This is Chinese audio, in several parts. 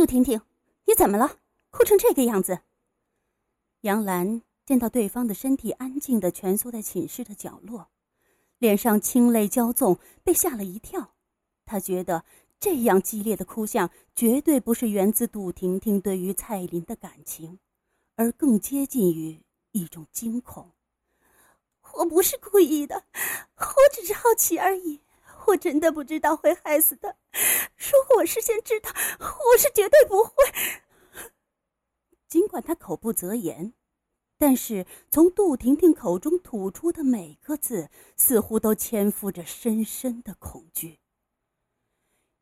杜婷婷，你怎么了？哭成这个样子。杨兰见到对方的身体安静的蜷缩在寝室的角落，脸上清泪交纵，被吓了一跳。她觉得这样激烈的哭相绝对不是源自杜婷婷对于蔡琳的感情，而更接近于一种惊恐。我不是故意的，我只是好奇而已。我真的不知道会害死他。如果我事先知道，我是绝对不会。尽管他口不择言，但是从杜婷婷口中吐出的每个字，似乎都潜伏着深深的恐惧。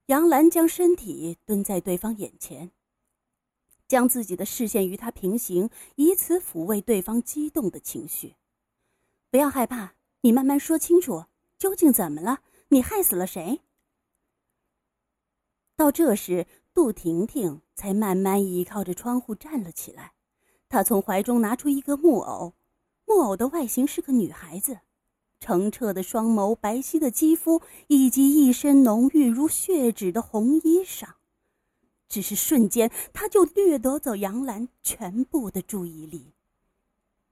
杨澜将身体蹲在对方眼前，将自己的视线与他平行，以此抚慰对方激动的情绪。不要害怕，你慢慢说清楚，究竟怎么了？你害死了谁？到这时，杜婷婷才慢慢倚靠着窗户站了起来。她从怀中拿出一个木偶，木偶的外形是个女孩子，澄澈的双眸、白皙的肌肤，以及一身浓郁如血脂的红衣裳。只是瞬间，她就掠夺走杨澜全部的注意力。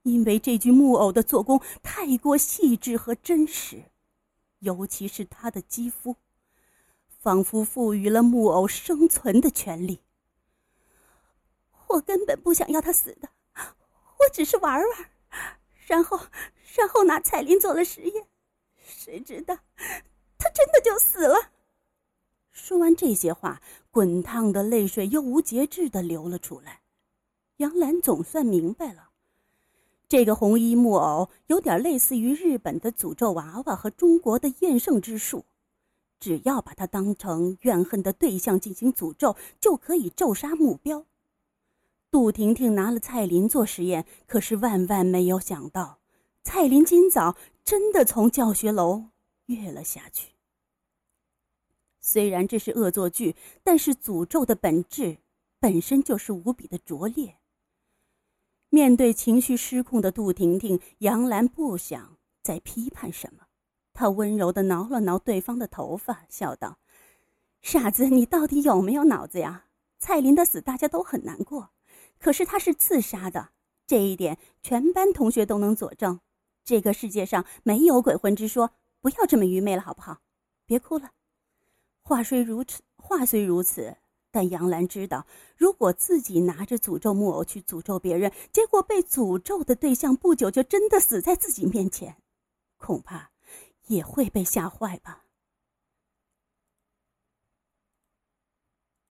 因为这具木偶的做工太过细致和真实，尤其是他的肌肤，仿佛赋予了木偶生存的权利。我根本不想要他死的，我只是玩玩，然后，然后拿彩铃做了实验，谁知道，他真的就死了。说完这些话，滚烫的泪水又无节制的流了出来。杨澜总算明白了。这个红衣木偶有点类似于日本的诅咒娃娃和中国的厌胜之术，只要把它当成怨恨的对象进行诅咒，就可以咒杀目标。杜婷婷拿了蔡林做实验，可是万万没有想到，蔡林今早真的从教学楼跃了下去。虽然这是恶作剧，但是诅咒的本质本身就是无比的拙劣。面对情绪失控的杜婷婷，杨澜不想再批判什么，她温柔地挠了挠对方的头发，笑道：“傻子，你到底有没有脑子呀？蔡琳的死大家都很难过，可是她是自杀的，这一点全班同学都能佐证。这个世界上没有鬼魂之说，不要这么愚昧了，好不好？别哭了。话虽如此，话虽如此。”但杨澜知道，如果自己拿着诅咒木偶去诅咒别人，结果被诅咒的对象不久就真的死在自己面前，恐怕也会被吓坏吧。